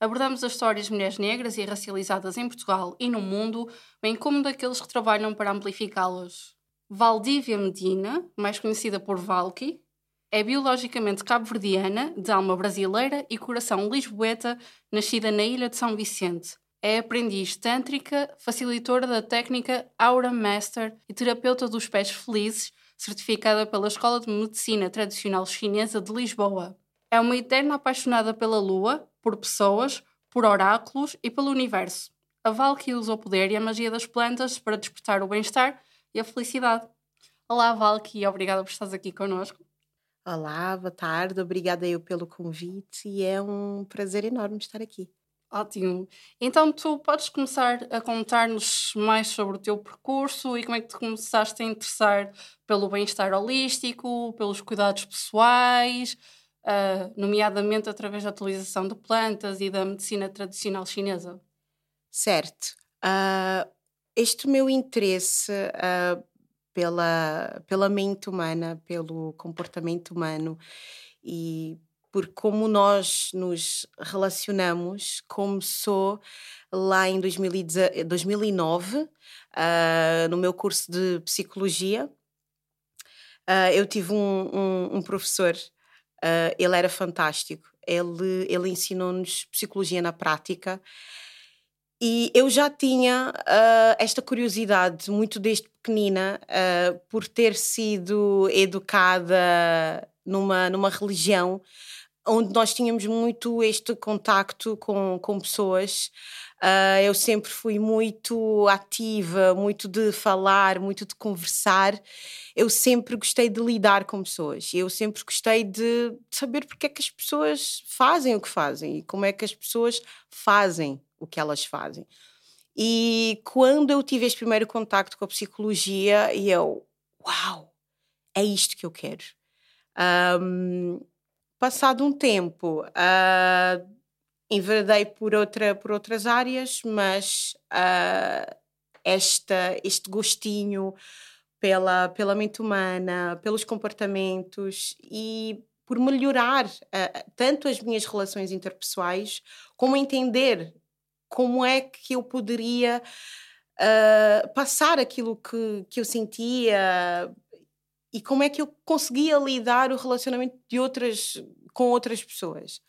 abordamos as histórias de mulheres negras e racializadas em Portugal e no mundo, bem como daqueles que trabalham para amplificá-las. Valdívia Medina, mais conhecida por Valky, é biologicamente cabo-verdiana, de alma brasileira e coração lisboeta, nascida na ilha de São Vicente. É aprendiz tântrica, facilitadora da técnica Aura Master e terapeuta dos pés felizes, certificada pela Escola de Medicina Tradicional Chinesa de Lisboa. É uma eterna apaixonada pela lua, por pessoas, por oráculos e pelo universo. A Valky usa o poder e a magia das plantas para despertar o bem-estar e a felicidade. Olá, Valky, obrigada por estares aqui connosco. Olá, boa tarde, obrigada eu pelo convite e é um prazer enorme estar aqui. Ótimo. Então, tu podes começar a contar-nos mais sobre o teu percurso e como é que tu começaste a interessar pelo bem-estar holístico, pelos cuidados pessoais, uh, nomeadamente através da utilização de plantas e da medicina tradicional chinesa? Certo. Uh, este meu interesse uh, pela, pela mente humana, pelo comportamento humano e por como nós nos relacionamos começou lá em 2009, uh, no meu curso de psicologia. Uh, eu tive um, um, um professor, uh, ele era fantástico, ele, ele ensinou-nos psicologia na prática e eu já tinha uh, esta curiosidade, muito desde pequenina, uh, por ter sido educada numa, numa religião onde nós tínhamos muito este contacto com, com pessoas. Uh, eu sempre fui muito ativa, muito de falar, muito de conversar. Eu sempre gostei de lidar com pessoas. Eu sempre gostei de saber porque é que as pessoas fazem o que fazem e como é que as pessoas fazem o que elas fazem. E quando eu tive este primeiro contacto com a psicologia, eu, uau, é isto que eu quero. Um, passado um tempo, uh, enveredei por, outra, por outras áreas, mas uh, esta, este gostinho pela, pela mente humana, pelos comportamentos e por melhorar uh, tanto as minhas relações interpessoais, como entender como é que eu poderia uh, passar aquilo que, que eu sentia e como é que eu conseguia lidar o relacionamento de outras com outras pessoas.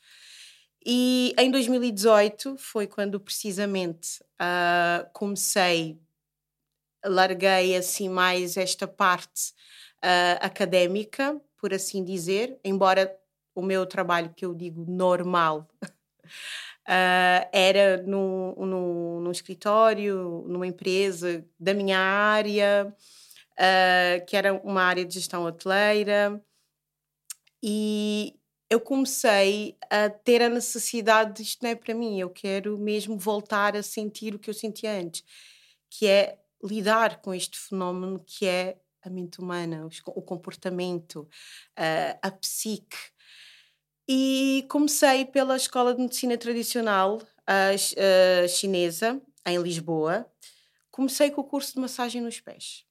E em 2018 foi quando precisamente uh, comecei, larguei assim mais esta parte uh, académica, por assim dizer, embora o meu trabalho que eu digo normal Uh, era num, num, escritório, numa empresa da minha área, que era uma área de gestão hoteleira, e eu comecei a ter a necessidade de isto não é para mim, eu quero mesmo voltar a sentir o que eu sentia antes, que é lidar com este fenómeno que é a mente humana, o comportamento, a psique. E comecei pela Escola de Medicina Tradicional chinesa, em Lisboa. Comecei com o curso de massagem nos pés.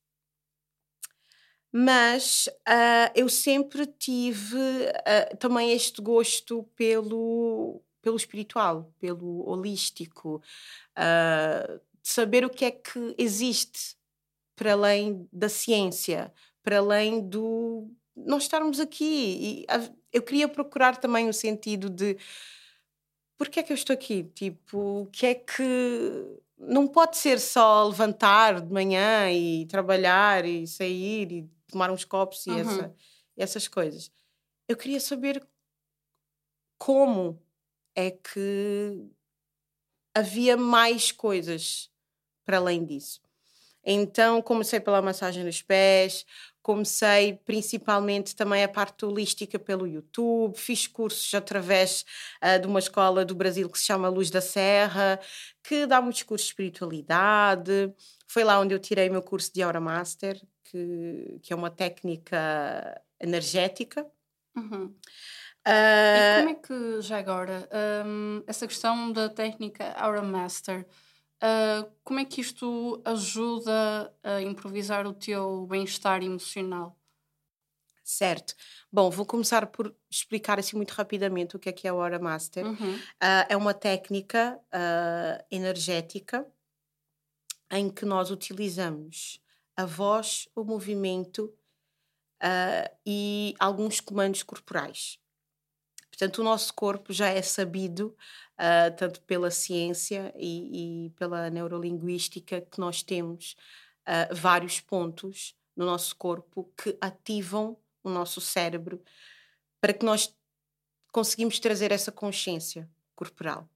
Mas uh, eu sempre tive uh, também este gosto pelo, pelo espiritual, pelo holístico, uh, de saber o que é que existe para além da ciência, para além do nós estarmos aqui. E eu queria procurar também o sentido de porque é que eu estou aqui? Tipo, o que é que. Não pode ser só levantar de manhã e trabalhar e sair e tomar uns copos e uhum. essa, essas coisas. Eu queria saber como é que havia mais coisas para além disso. Então comecei pela massagem nos pés, comecei principalmente também a parte holística pelo YouTube, fiz cursos através uh, de uma escola do Brasil que se chama Luz da Serra, que dá muitos cursos de espiritualidade. Foi lá onde eu tirei meu curso de Aura Master, que, que é uma técnica energética. Uhum. Uh, e como é que, já agora, um, essa questão da técnica Aura Master, uh, como é que isto ajuda a improvisar o teu bem-estar emocional? Certo. Bom, vou começar por explicar assim muito rapidamente o que é que é a Aura Master. Uhum. Uh, é uma técnica energética em que nós utilizamos a voz, o movimento e alguns comandos corporais. Portanto, o nosso corpo já é sabido, uh, tanto pela ciência e, e, pela neurolinguística, que nós temos uh, vários pontos no nosso corpo que ativam o nosso cérebro para que nós conseguimos trazer essa consciência corporal.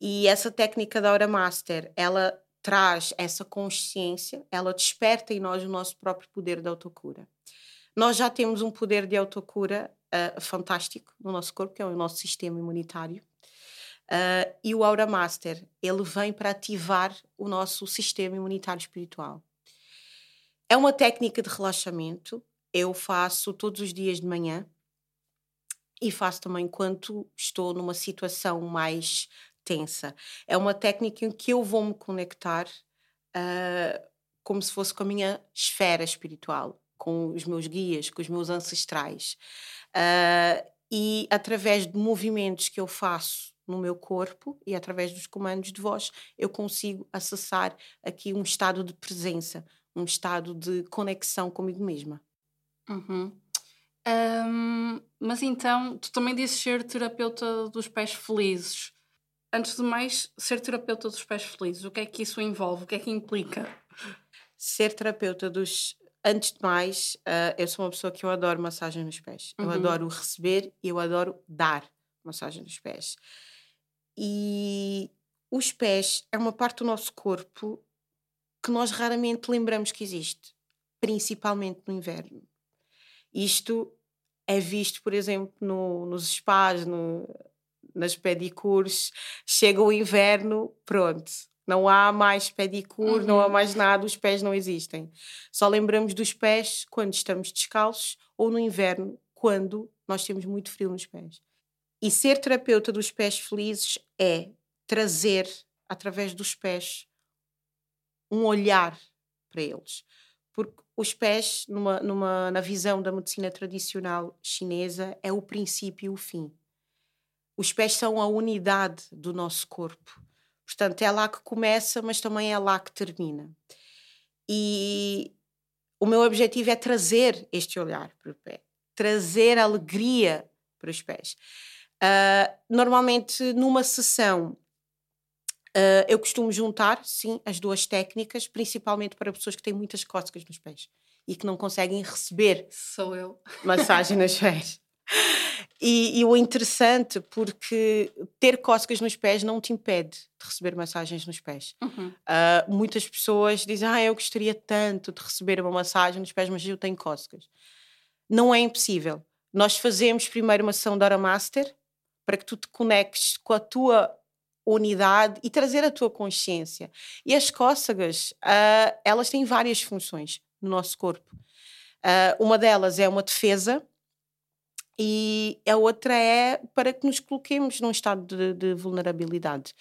E essa técnica da Aura Master, ela traz essa consciência, ela desperta em nós o nosso próprio poder de autocura. Nós já temos um poder de autocura uh, fantástico no nosso corpo, que é o nosso sistema imunitário. Uh, e o Aura Master, ele vem para ativar o nosso sistema imunitário espiritual. É uma técnica de relaxamento. Eu faço todos os dias de manhã e faço também quando estou numa situação mais tensa. É uma técnica em que eu vou me conectar uh, como se fosse com a minha esfera espiritual, com os meus guias, com os meus ancestrais. Uh, e através de movimentos que eu faço no meu corpo e através dos comandos de voz, eu consigo acessar aqui um estado de presença, um estado de conexão comigo mesma. Uhum. Um, mas então, tu também dizes ser terapeuta dos pés felizes. Antes de mais, ser terapeuta dos pés felizes, o que é que isso envolve? O que é que implica? Ser terapeuta dos antes de mais, uh, eu sou uma pessoa que eu adoro massagem nos pés. Uhum. Eu adoro receber e eu adoro dar massagem nos pés. E os pés é uma parte do nosso corpo que nós raramente lembramos que existe, principalmente no inverno. Isto é visto, por exemplo, no, nos spas, no, nas pedicures. Chega o inverno, pronto, não há mais pedicure, uhum. não há uhum. mais nada, os pés não existem. Só lembramos dos pés quando estamos descalços ou no inverno, quando nós temos muito frio nos pés. E ser terapeuta dos pés felizes é trazer, através dos pés, um olhar para eles. Porque os pés, numa, numa, na visão da medicina tradicional chinesa, é o princípio e o fim. Os pés são a unidade do nosso corpo. Portanto, é lá que começa, mas também é lá que termina. E o meu objetivo é trazer este olhar para o pé, trazer alegria para os pés. Uh, normalmente, numa sessão, uh, eu costumo juntar, sim, as duas técnicas, principalmente para pessoas que têm muitas cócegas nos pés e que não conseguem receber. Sou eu. Massagem nos pés. E, e, o interessante, porque ter cócegas nos pés não te impede de receber massagens nos pés. Uhum. Uh, muitas pessoas dizem, ah, eu gostaria tanto de receber uma massagem nos pés, mas eu tenho cócegas. Não é impossível. Nós fazemos primeiro uma sessão de Aura Master para que tu te conectes com a tua unidade e trazer a tua consciência. E as cócegas, uh, elas têm várias funções no nosso corpo. Uh, uma delas é uma defesa, e a outra é para que nos coloquemos num estado de, de vulnerabilidade.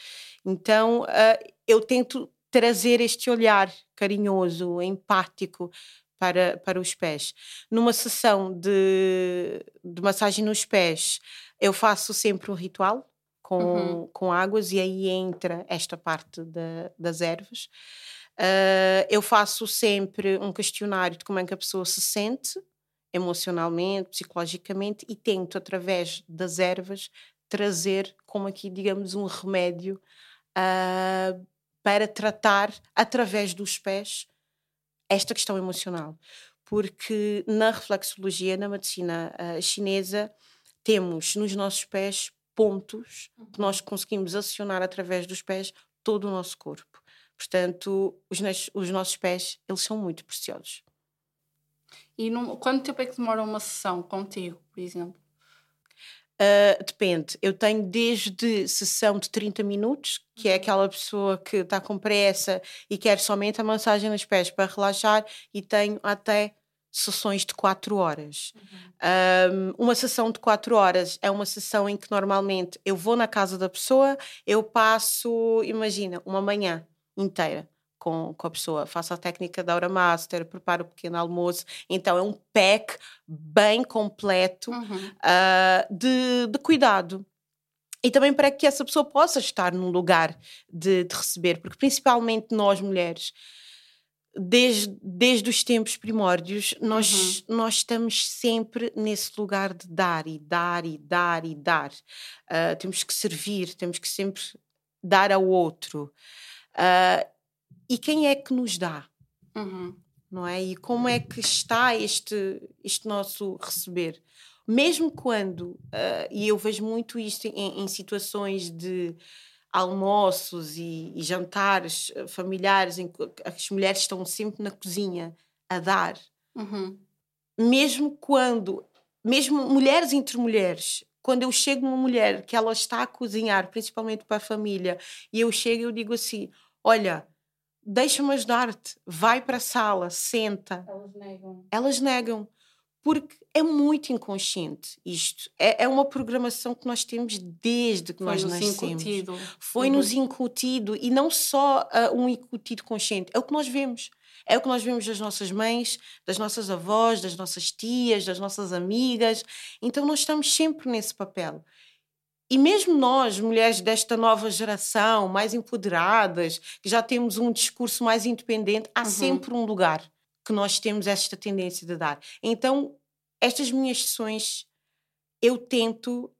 Então, uh, eu tento trazer este olhar carinhoso, empático para, para os pés. Numa sessão de, de massagem nos pés, eu faço sempre um ritual com, uhum. com águas e aí entra esta parte da, das ervas. Uh, eu faço sempre um questionário de como é que a pessoa se sente emocionalmente, psicologicamente e tento, através das ervas, trazer como aqui, digamos, um remédio uh, para tratar, através dos pés, esta questão emocional. Porque na reflexologia, na medicina uh, chinesa, temos nos nossos pés pontos que nós conseguimos acionar através dos pés todo o nosso corpo Portanto, os, os nossos pés, eles são muito preciosos. E num, quanto tempo é que demora uma sessão contigo, por exemplo? Uh, depende. Eu tenho desde sessão de 30 minutos, que é aquela pessoa que está com pressa e quer somente a massagem nos pés para relaxar, e tenho até sessões de 4 horas. Uhum. Um, uma sessão de 4 horas é uma sessão em que normalmente eu vou na casa da pessoa, eu passo, imagina, uma manhã inteira com, com a pessoa, faço a técnica da Aura Master, preparo o pequeno almoço. Então é um pack bem completo uhum. uh, de, de cuidado e também para que essa pessoa possa estar num lugar de, de, receber, porque principalmente nós mulheres, desde, desde os tempos primórdios, nós, uhum. nós estamos sempre nesse lugar de dar e dar e dar e dar. Uh, temos que servir, temos que sempre dar ao outro. Uh, e quem é que nos dá? Uhum. Não é? E como é que está este, este nosso receber? Mesmo quando, uh, e eu vejo muito isto em, em situações de almoços e, e, jantares ah, familiares em que as mulheres estão sempre na cozinha a dar. Uhum. Mesmo quando, mesmo mulheres entre mulheres, quando eu chego uma mulher que ela está a cozinhar, principalmente para a família, e eu chego e eu digo assim: Olha, deixa-me ajudar-te, vai para a sala, senta. Elas negam. Elas negam. Porque é muito inconsciente isto. É, é uma programação que nós temos desde que Foi nós nascemos. Incutido. Foi-nos uhum. incutido. E não só uh, um incutido consciente, é o que nós vemos. É o que nós vemos das nossas mães, das nossas avós, das nossas tias, das nossas amigas. Então nós estamos sempre nesse papel. E mesmo nós, mulheres desta nova geração, mais empoderadas, que já temos um discurso mais independente, há uhum. sempre um lugar que nós temos esta tendência de dar. Então, estas minhas sessões, eu tento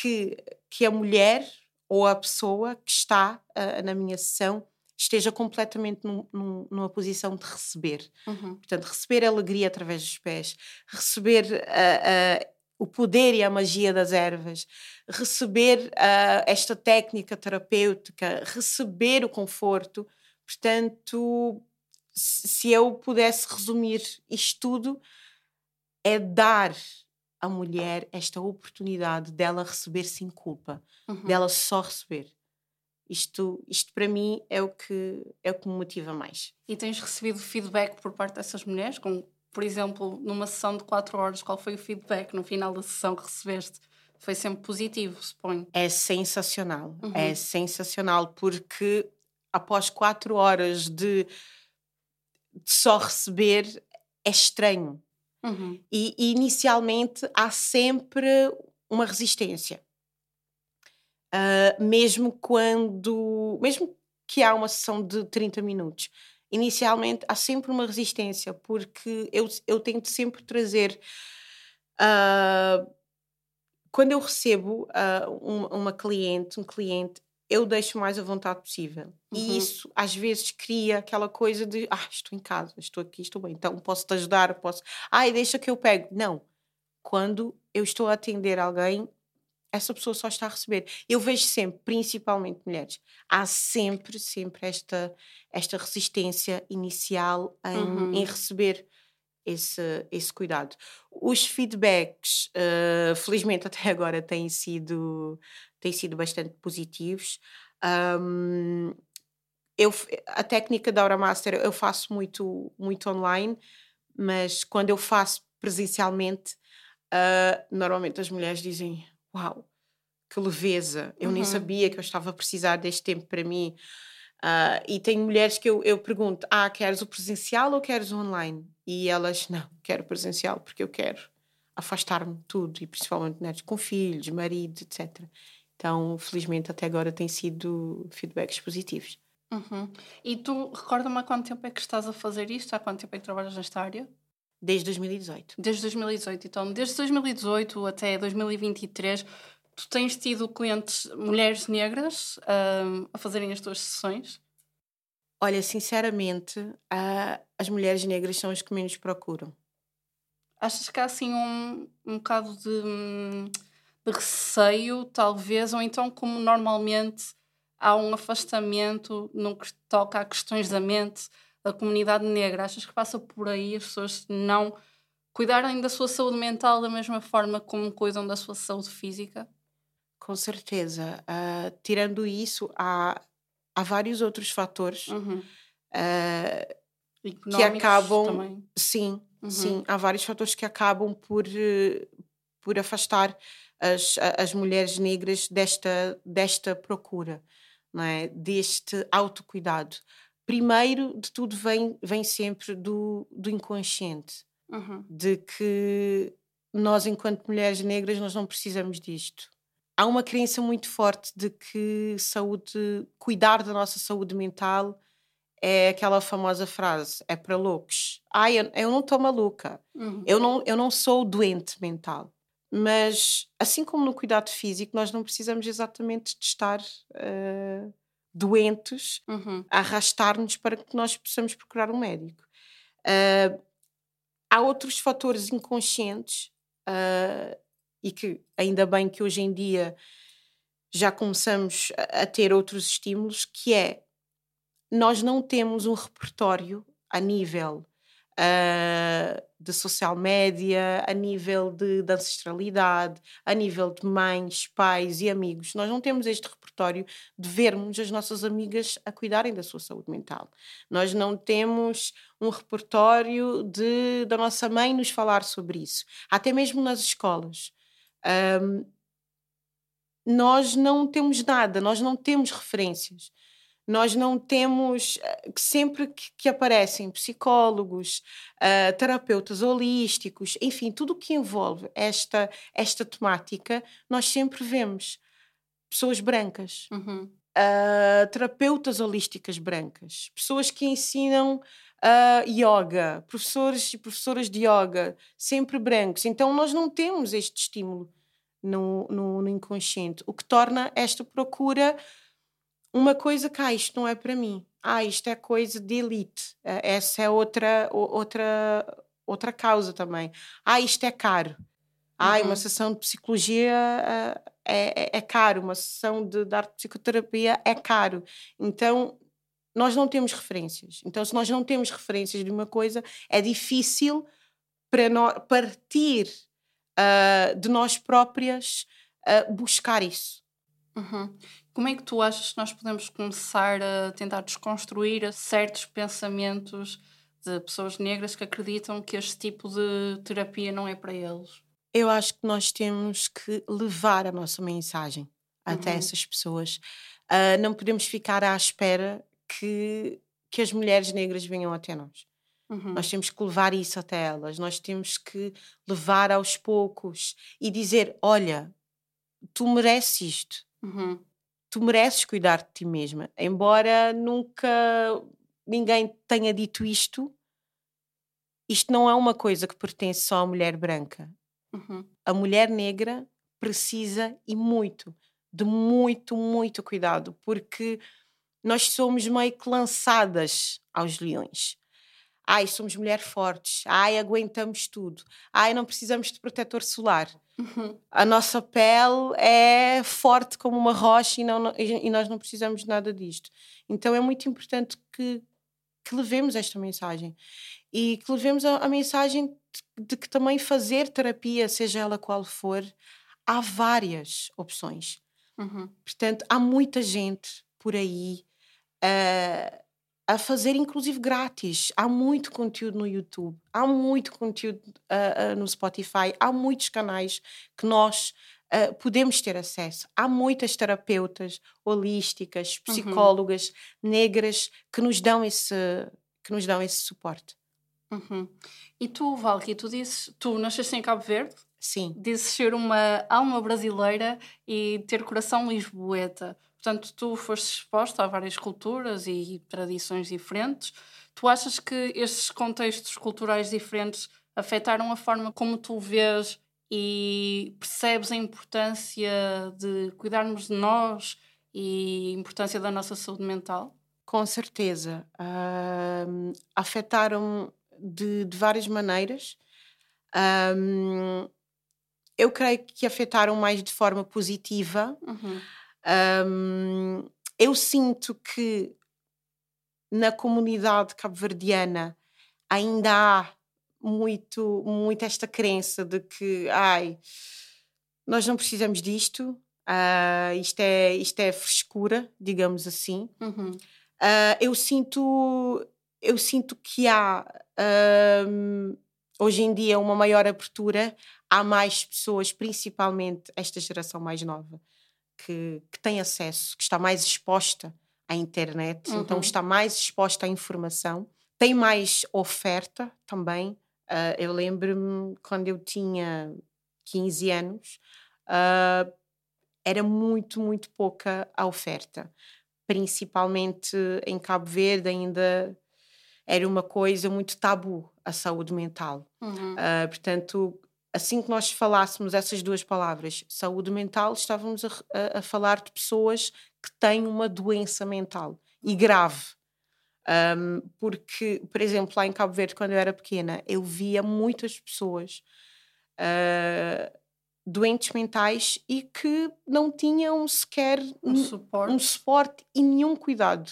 que, que a mulher ou a pessoa que está uh, na minha sessão esteja completamente num, num, numa posição de receber. Uhum. Portanto, receber alegria através dos pés, receber uh, uh, o poder e a magia das ervas, receber uh, esta técnica terapêutica, receber o conforto. Portanto, se eu pudesse resumir isto tudo, é dar à mulher esta oportunidade dela receber sem culpa, uhum. dela só receber. Isto, isto para mim é o que é o que me motiva mais. E tens recebido feedback por parte dessas mulheres com por exemplo, numa sessão de 4 horas, qual foi o feedback no final da sessão que recebeste? Foi sempre positivo, suponho. É sensacional. Uhum. É sensacional porque após 4 horas de, de, só receber é estranho. Uhum. E, e inicialmente há sempre uma resistência. Uh, mesmo quando. Mesmo que há uma sessão de 30 minutos inicialmente há sempre uma resistência, porque eu, eu tento sempre trazer. Uh, quando eu recebo uh, uma, uma cliente, um cliente, eu deixo mais à vontade possível. Uhum. E isso às vezes cria aquela coisa de ah, estou em casa, estou aqui, estou bem, então posso te ajudar, posso. Ai, deixa que eu pego. Não. Quando eu estou a atender alguém, essa pessoa só está a receber. Eu vejo sempre, principalmente mulheres, há sempre, sempre esta, esta resistência inicial em, uhum. em receber esse, esse cuidado. Os feedbacks, uh, felizmente até agora, têm sido, têm sido bastante positivos. Um, eu, a técnica da Aura Master eu faço muito, muito online, mas quando eu faço presencialmente, uh, normalmente as mulheres dizem uau, que leveza, eu uhum. nem sabia que eu estava a precisar deste tempo para mim. Uh, e tem mulheres que eu, eu pergunto: ah, queres o presencial ou queres o online? E elas, não, quero presencial porque eu quero afastar-me de tudo, e principalmente mulheres com filhos, marido, etc. Então, felizmente, até agora tem sido feedbacks positivos. Uhum. E tu, recorda-me há quanto tempo é que estás a fazer isto? Há quanto tempo é que trabalhas nesta área? Desde 2018. Desde 2018, então, desde 2018 até 2023, tu tens tido clientes, mulheres negras, um, a fazerem as tuas sessões? Olha, sinceramente, uh, as mulheres negras são as que menos procuram. Achas que há assim um, um bocado de, de receio, talvez, ou então como normalmente há um afastamento no que toca a questões da mente da comunidade negra. Achas que passa por aí as pessoas não cuidarem da sua saúde mental da mesma forma como cuidam da sua saúde física? Com certeza. Uh, tirando isso, há, há vários outros fatores Uhum. uh, que acabam. também. Sim, Uhum. sim. Há vários fatores que acabam por, por afastar as, a- as mulheres negras desta, desta procura, não é? deste autocuidado. Primeiro de tudo, vem, vem sempre do, do inconsciente Uhum. de que nós, enquanto mulheres negras, nós não precisamos disto. Há uma crença muito forte de que saúde, cuidar da nossa saúde mental é aquela famosa frase: é para loucos. Ai, eu, eu não estou maluca. Uhum. Eu não, eu não sou doente mental. Mas, assim como no cuidado físico, nós não precisamos exatamente de estar eh, doentes Uhum. a arrastar-nos para que nós possamos procurar um médico. Ah, há outros fatores inconscientes ah, e que ainda bem que hoje em dia já começamos a, a ter outros estímulos, que é nós não temos um repertório a nível ah, de social média, a nível de, de ancestralidade, a nível de mães, pais e amigos. Nós não temos este repertório de vermos as nossas amigas a cuidarem da sua saúde mental. Nós não temos um repertório de, da nossa mãe nos falar sobre isso. Até mesmo nas escolas. Ahm, nós não temos nada, nós não temos referências. Nós não temos, eh, sempre que, que aparecem psicólogos, ah, terapeutas holísticos, enfim, tudo o que envolve esta, esta temática, nós sempre vemos pessoas brancas, Uhum. uh, terapeutas holísticas brancas, pessoas que ensinam uh, yoga, professores e professoras de yoga, sempre brancos. Então nós não temos este estímulo no, no, no inconsciente, o que torna esta procura uma coisa que ah, isto não é para mim, ah, isto é coisa de elite, Ah, essa é outra, outra, outra causa também. Ah, isto é caro. Ah, Uhum. uma sessão de psicologia ah, é, é, é caro, uma sessão de, de arte de psicoterapia é caro. Então, nós não temos referências. Então, se nós não temos referências de uma coisa, é difícil para nós partir ah, de nós próprias ah, buscar isso. Uhum. Como é que tu achas que nós podemos começar a tentar desconstruir certos pensamentos de pessoas negras que acreditam que este tipo de terapia não é para eles? Eu acho que nós temos que levar a nossa mensagem até Uhum. essas pessoas. Ah, não podemos ficar à espera que, que as mulheres negras venham até nós. Uhum. Nós temos que levar isso até elas. Nós temos que levar aos poucos e dizer: olha, tu mereces isto. Uhum. Tu mereces cuidar de ti mesma. Embora nunca ninguém tenha dito isto, isto não é uma coisa que pertence só à mulher branca Uhum. a mulher negra precisa e muito de muito, muito cuidado, porque nós somos meio que lançadas aos leões. Ai, somos mulheres fortes. Ai, aguentamos tudo. Ai, não precisamos de protetor solar. Uhum. A nossa pele é forte como uma rocha e, não, e nós não precisamos de nada disto. Então é muito importante que, que levemos esta mensagem e que levemos a, a mensagem de, de que também fazer terapia, seja ela qual for, há várias opções. Uhum. Portanto, há muita gente por aí ah, a fazer, inclusive grátis. Há muito conteúdo no YouTube, há muito conteúdo ah, ah, no Spotify, há muitos canais que nós ah, podemos ter acesso. Há muitas terapeutas holísticas, Uhum. psicólogas negras que nos dão esse, que nos dão esse suporte. Uhum. E tu, Valky, tu dizes, tu nasceste em Cabo Verde, Sim, dizes ser uma alma brasileira e ter coração lisboeta. Portanto, tu foste exposta a várias culturas e tradições diferentes. Tu achas que estes contextos culturais diferentes afetaram a forma como tu vês e percebes a importância de cuidarmos de nós e a importância da nossa saúde mental? com certeza. Ahm, afetaram de, de várias maneiras. Ahm, eu creio que afetaram mais de forma positiva. Uhum. Ahm, eu sinto que na comunidade cabo-verdiana ainda há muito, muito esta crença de que, ai, nós não precisamos disto, uh, isto, é, isto é frescura, digamos assim. Uhum. Uh, eu sinto eu sinto que há uh, hoje em dia uma maior abertura, há mais pessoas, principalmente esta geração mais nova, que, que tem acesso, que está mais exposta à internet, então uhum. então está mais exposta à informação, tem mais oferta também. Uh, eu lembro-me quando eu tinha 15 anos, uh, era muito, muito pouca a oferta. Principalmente em Cabo Verde, ainda era uma coisa muito tabu a saúde mental. Uhum. Uh, portanto, assim que nós falássemos essas duas palavras, saúde mental, estávamos a, a, a falar de pessoas que têm uma doença mental e grave. Um, porque, por exemplo, lá em Cabo Verde, quando eu era pequena, eu via muitas pessoas uh, doentes mentais e que não tinham sequer um suporte, um suporte e nenhum cuidado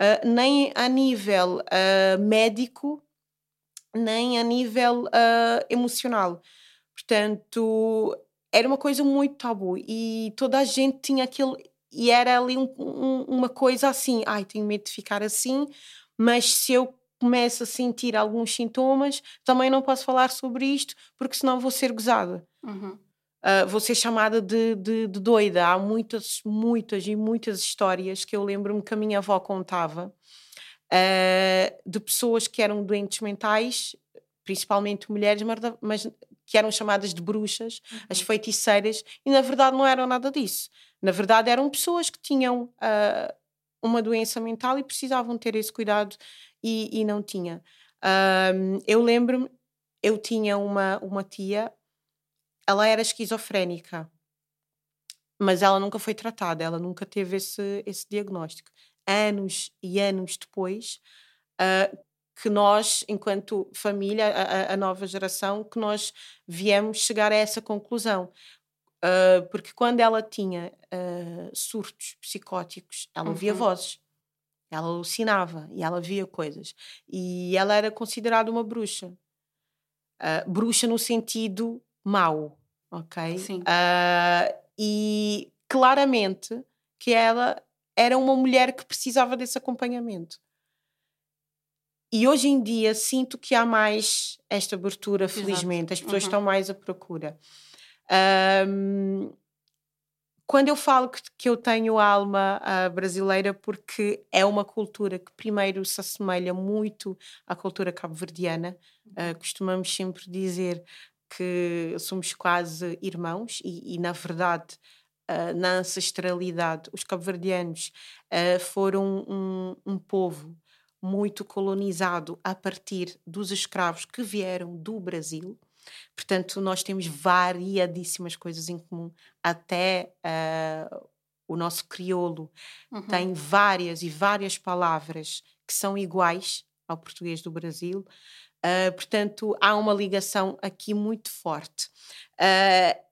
uh, nem a nível uh, médico, nem a nível emocional. Portanto, era uma coisa muito tabu e toda a gente tinha aquele. E era ali um, um, uma coisa assim: ai, tenho medo de ficar assim, mas se eu começo a sentir alguns sintomas, também não posso falar sobre isto, porque senão vou ser gozada. Uhum uh, vou ser chamada de, de, de, doida. Há muitas, muitas e muitas histórias que eu lembro-me que a minha avó contava uh, de pessoas que eram doentes mentais, principalmente mulheres, mas que eram chamadas de bruxas, uhum. as feiticeiras, e na verdade não eram nada disso. Na verdade eram pessoas que tinham uh, uma doença mental e precisavam ter esse cuidado e, e não tinha. eu lembro-me, eu tinha uma, uma tia, ela era esquizofrénica, mas ela nunca foi tratada, ela nunca teve esse, esse diagnóstico. Anos e anos depois, uh, que nós, enquanto família, a, a, nova geração, que nós viemos chegar a essa conclusão. Uh, porque quando ela tinha uh, surtos psicóticos, ela ouvia uhum. vozes, ela alucinava e ela via coisas. E ela era considerada uma bruxa. Uh, bruxa no sentido mau, ok? Sim. E claramente que ela era uma mulher que precisava desse acompanhamento. E hoje em dia sinto que há mais esta abertura, felizmente, Exato. as pessoas uhum. estão mais à procura. Um, quando eu falo que, que eu tenho alma uh, brasileira, porque é uma cultura que primeiro se assemelha muito à cultura cabo-verdiana, uh, costumamos sempre dizer que somos quase irmãos e, e na verdade, uh, na ancestralidade, os cabo-verdianos foram um, um povo muito colonizado a partir dos escravos que vieram do Brasil. Portanto, nós temos variadíssimas coisas em comum. Até uh, o nosso crioulo uhum. tem várias e várias palavras que são iguais ao português do Brasil. Uh, portanto, há uma ligação aqui muito forte. Uh,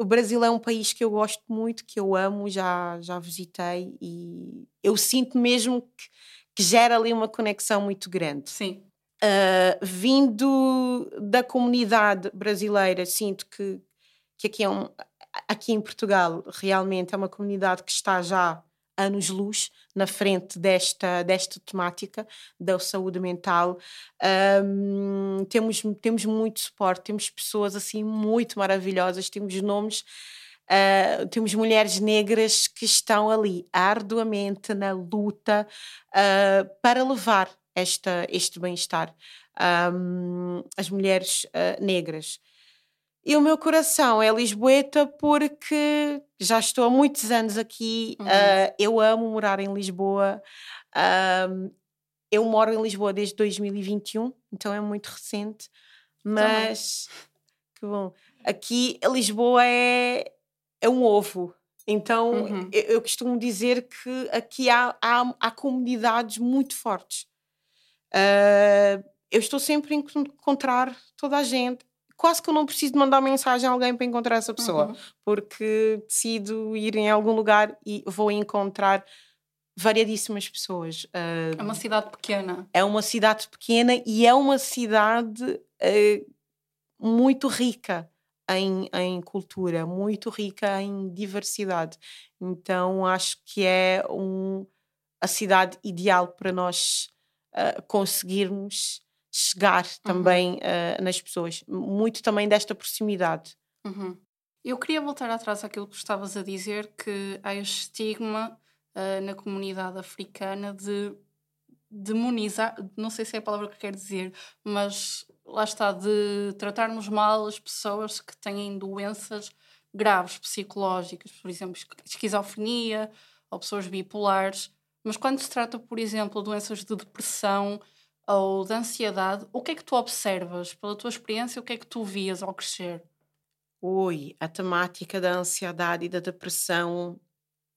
o Brasil é um país que eu gosto muito, que eu amo, já, já visitei e eu sinto mesmo que, que gera ali uma conexão muito grande. Sim. Uh, vindo da comunidade brasileira, sinto que, que aqui, é um, aqui em Portugal realmente é uma comunidade que está já anos-luz na frente desta, desta temática da saúde mental. Um, temos, temos muito suporte, temos pessoas assim muito maravilhosas, temos nomes. Uh, temos mulheres negras que estão ali arduamente na luta uh, para levar esta, este bem-estar. Um, as mulheres uh, negras. E o meu coração é Lisboeta porque já estou há muitos anos aqui. Uhum. Uh, eu amo morar em Lisboa. Eu moro em Lisboa desde 2021, então é muito recente. Mas que bom. Aqui Lisboa é, é um ovo. Então uhum. eu, eu, costumo dizer que aqui há, há, há comunidades muito fortes. Uh, eu estou sempre a encontrar toda a gente quase que eu não preciso de mandar mensagem a alguém para encontrar essa pessoa, uhum. porque decido ir em algum lugar e vou encontrar variadíssimas pessoas. Uh, é uma cidade pequena. É uma cidade pequena e é uma cidade uh, muito rica em, em cultura, muito rica em diversidade. Então acho que é um, a cidade ideal para nós uh, conseguirmos chegar uhum. também uh, nas pessoas. Muito também desta proximidade. Uhum. Eu queria voltar atrás àquilo que estavas a dizer, que há este estigma uh, na comunidade africana de demonizar, não sei se é a palavra que quer dizer, mas lá está, de tratarmos mal as pessoas que têm doenças graves psicológicas, por exemplo, esquizofrenia ou pessoas bipolares. Mas quando se trata, por exemplo, de doenças de depressão ou de ansiedade, o que é que tu observas? Pela tua experiência, o que é que tu vias ao crescer? Oi, a temática da ansiedade e da depressão,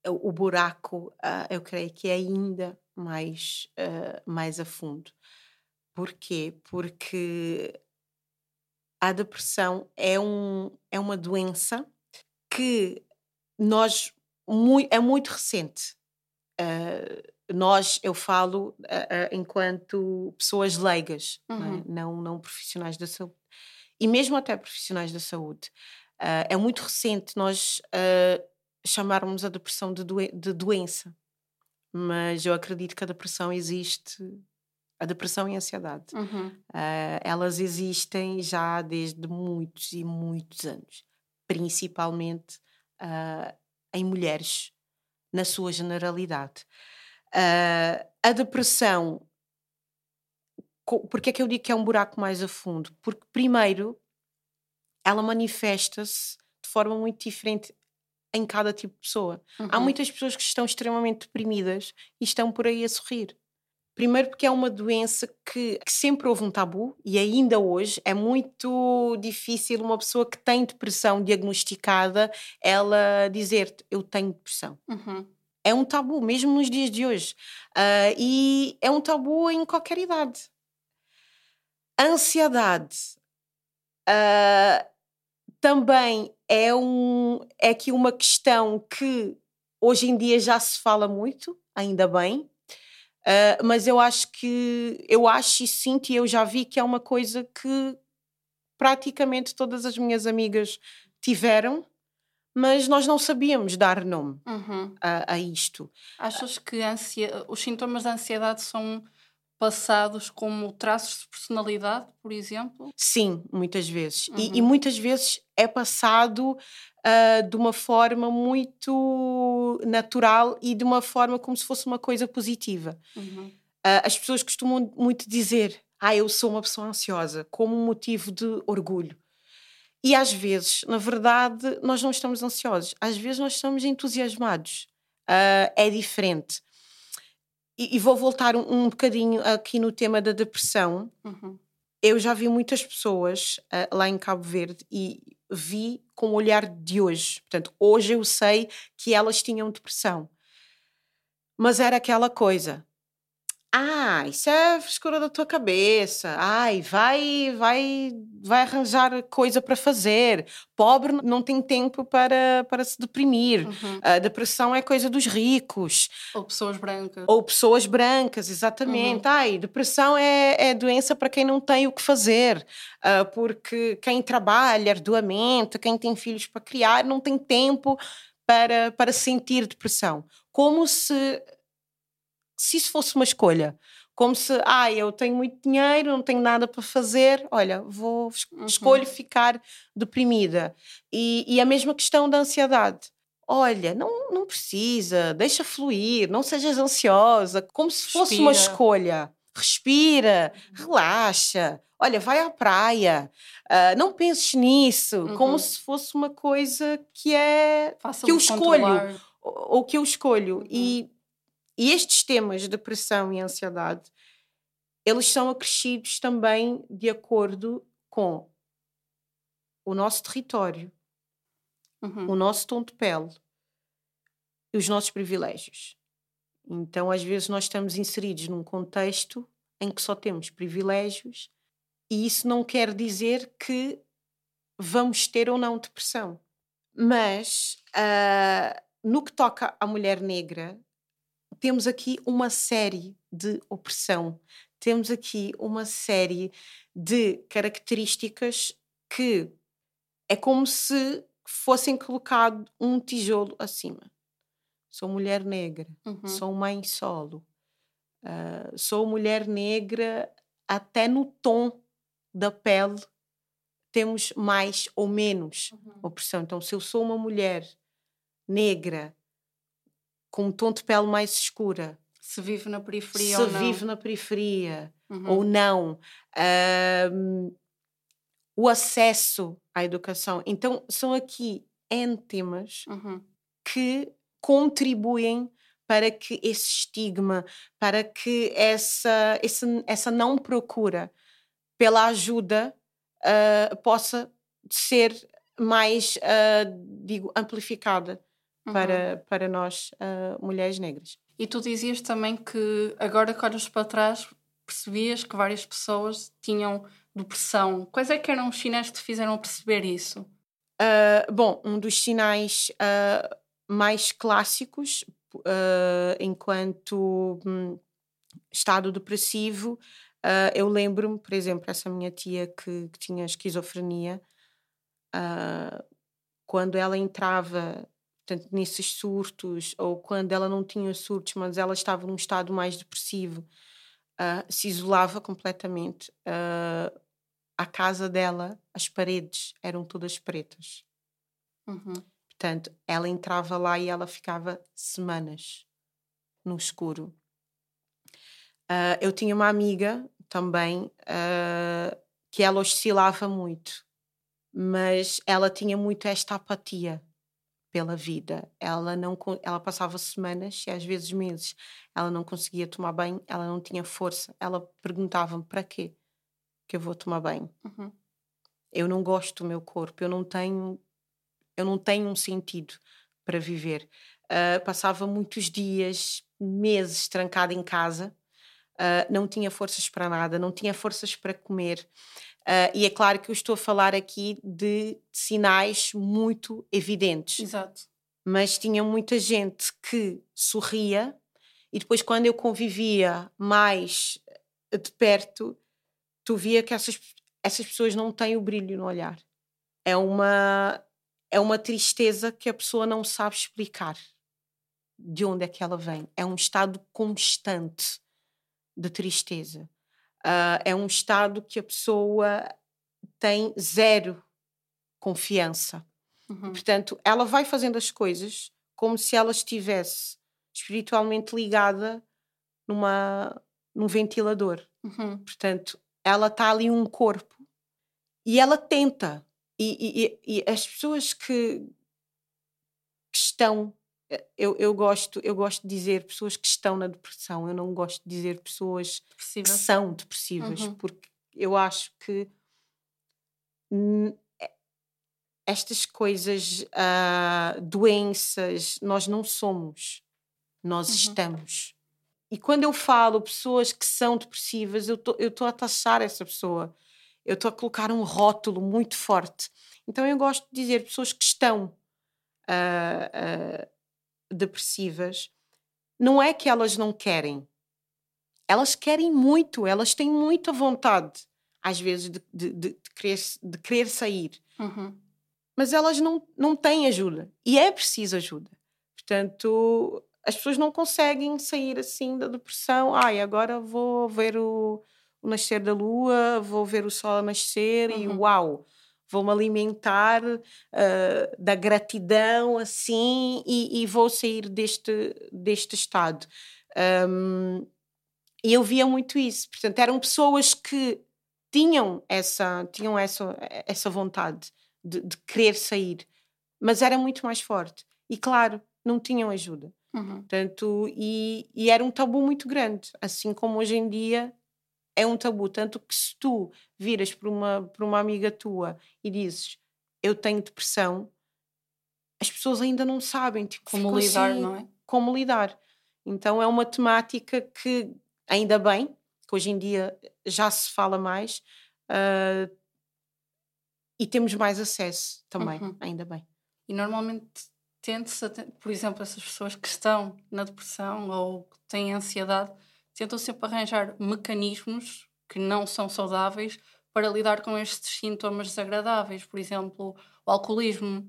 o buraco, ah, eu creio que é ainda mais, uh, mais a fundo. Porquê? Porque a depressão é, um, é uma doença que nós muito, é muito recente. Uh, nós, eu falo uh, uh, enquanto pessoas leigas, uhum. não, é? Uhum. não, não, profissionais da saúde. E mesmo até profissionais da saúde. é muito recente nós chamarmos a depressão de, doen de doença mas eu acredito que a depressão existe a depressão e a ansiedade. Uhum. Uh, elas existem já desde muitos e muitos anos, principalmente uh, em mulheres, na sua generalidade. Uh, a depressão, porque é que eu digo que é um buraco mais a fundo? Porque, primeiro, ela manifesta-se de forma muito diferente em cada tipo de pessoa. Uhum. Há muitas pessoas que estão extremamente deprimidas e estão por aí a sorrir. Primeiro porque é uma doença que, que, sempre houve um tabu e ainda hoje é muito difícil uma pessoa que tem depressão diagnosticada ela dizer eu tenho depressão. Uhum. É um tabu, mesmo nos dias de hoje. Uh, e é um tabu em qualquer idade. Ansiedade uh, também é, um, é aqui uma questão que hoje em dia já se fala muito, ainda bem, uh, mas eu acho que, eu acho e sinto e eu já vi que é uma coisa que praticamente todas as minhas amigas tiveram, mas nós não sabíamos dar nome uhum. a, a, isto. Achas que ansia... os sintomas da ansiedade são passados como traços de personalidade, por exemplo? Sim, muitas vezes. Uhum. E, e, muitas vezes é passado uh, de uma forma muito natural e de uma forma como se fosse uma coisa positiva. Uhum. Uh, as pessoas costumam muito dizer: Ah, eu sou uma pessoa ansiosa, como um motivo de orgulho. E às vezes, na verdade, nós não estamos ansiosos, às vezes nós estamos entusiasmados. Uh, é diferente. E, e vou voltar um, um, bocadinho aqui no tema da depressão. Uhum. Eu já vi muitas pessoas uh, lá em Cabo Verde e vi com o olhar de hoje. Portanto, hoje eu sei que elas tinham depressão. Mas era aquela coisa. Ah, isso é frescura da tua cabeça. Ai, vai, vai, vai arranjar coisa para fazer. Pobre não tem tempo para, para se deprimir. Uhum. A depressão é coisa dos ricos. Ou pessoas brancas. Ou pessoas brancas, exatamente. Uhum. Ai, depressão é, é doença para quem não tem o que fazer. Uh, porque quem trabalha arduamente, quem tem filhos para criar, não tem tempo para, para sentir depressão. Como se se isso fosse uma escolha. Como se, ah, eu tenho muito dinheiro, não tenho nada para fazer, olha, vou uhum. escolho ficar deprimida. E, e a mesma questão da ansiedade. Olha, não, não precisa, deixa fluir, não sejas ansiosa, como se fosse Respira. uma escolha. Respira, uhum. relaxa, olha, vai à praia, uh, não penses nisso, uhum. como se fosse uma coisa que é Fácil que eu escolho, ou, ou, que eu escolho. Uhum. E e estes temas de depressão e ansiedade, eles são acrescidos também de acordo com o nosso território, uhum. o nosso tom de pele e os nossos privilégios. Então, às vezes, nós estamos inseridos num contexto em que só temos privilégios, e isso não quer dizer que vamos ter ou não depressão. Mas, uh, no que toca à mulher negra, temos aqui uma série de opressão, temos aqui uma série de características que é como se fossem colocado um tijolo acima. Sou mulher negra, uhum. sou mãe solo, uh, sou mulher negra até no tom da pele temos mais ou menos uhum. opressão. Então, se eu sou uma mulher negra com um tom de pele mais escura, se vive na periferia se ou não, vive na periferia uhum. ou não, o acesso à educação. Então, são aqui N temas uhum. que contribuem para que esse estigma, para que essa, essa, essa não procura pela ajuda uh, possa ser mais, uh, digo, amplificada uhum. para, para nós, uh, mulheres negras. E tu dizias também que agora que olhas para trás percebias que várias pessoas tinham depressão. Quais é que eram os sinais que te fizeram perceber isso? bom, um dos sinais mais clássicos enquanto um, estado depressivo Uh, eu lembro-me, por exemplo, essa minha tia que, que tinha esquizofrenia, uh, quando ela entrava portanto, nesses surtos, ou quando ela não tinha surtos, mas ela estava num estado mais depressivo, uh, se isolava completamente. a casa dela, as paredes eram todas pretas. Uhum. Portanto, ela entrava lá e ela ficava semanas no escuro. Uh, eu tinha uma amiga também uh, que ela oscilava muito, mas ela tinha muito esta apatia pela vida. Ela não ela passava semanas e às vezes meses. Ela não conseguia tomar banho, ela não tinha força. Ela perguntava-me para quê que eu vou tomar banho. Uhum. Eu não gosto do meu corpo, eu não tenho eu não tenho um sentido para viver. Uh, passava muitos dias, meses trancada em casa uh, não tinha forças para nada, não tinha forças para comer. Uh, e é claro que eu estou a falar aqui de sinais muito evidentes. Exato. Mas tinha muita gente que sorria, e depois, quando eu convivia mais de perto, tu via que essas, essas pessoas não têm o brilho no olhar. É uma, é uma tristeza que a pessoa não sabe explicar de onde é que ela vem. É um estado constante de tristeza. Uh, é um estado que a pessoa tem zero confiança. Uhum. Portanto, ela vai fazendo as coisas como se ela estivesse espiritualmente ligada numa, num ventilador. Uhum. Portanto, ela está ali um corpo e ela tenta. E, e, e as pessoas que, que estão eu, eu, gosto, eu gosto de dizer pessoas que estão na depressão, eu não gosto de dizer pessoas que são depressivas, uhum. porque eu acho que estas coisas, uh, doenças, nós não somos, nós uhum. estamos. E quando eu falo pessoas que são depressivas, eu estou a taxar essa pessoa, eu estou a colocar um rótulo muito forte. Então eu gosto de dizer pessoas que estão. Uh, uh, depressivas, não é que elas não querem. Elas querem muito, elas têm muita vontade, às vezes, de, de, de, querer, de querer sair. Uhum. Mas elas não, não têm ajuda. E é preciso ajuda. Portanto, as pessoas não conseguem sair assim da depressão. Ai, agora vou ver o, o nascer da lua, vou ver o sol nascer uhum. e uau! Vou-me alimentar uh, da gratidão assim e, e, vou sair deste, deste estado. Um, e eu via muito isso. Portanto, eram pessoas que tinham essa, tinham essa, essa vontade de, de querer sair, mas era muito mais forte. E claro, não tinham ajuda. Uhum. Portanto, e, e era um tabu muito grande. Assim como hoje em dia é um tabu. Tanto que se tu viras para uma, para uma amiga tua e dizes eu tenho depressão, as pessoas ainda não sabem tipo, como lidar, assim, não é? Como lidar. Então é uma temática que, ainda bem, que hoje em dia já se fala mais uh, e temos mais acesso também, uhum. ainda bem. E normalmente tente-se, por exemplo, essas pessoas que estão na depressão ou que têm ansiedade, tentam sempre arranjar mecanismos que não são saudáveis para lidar com estes sintomas desagradáveis, por exemplo, o alcoolismo,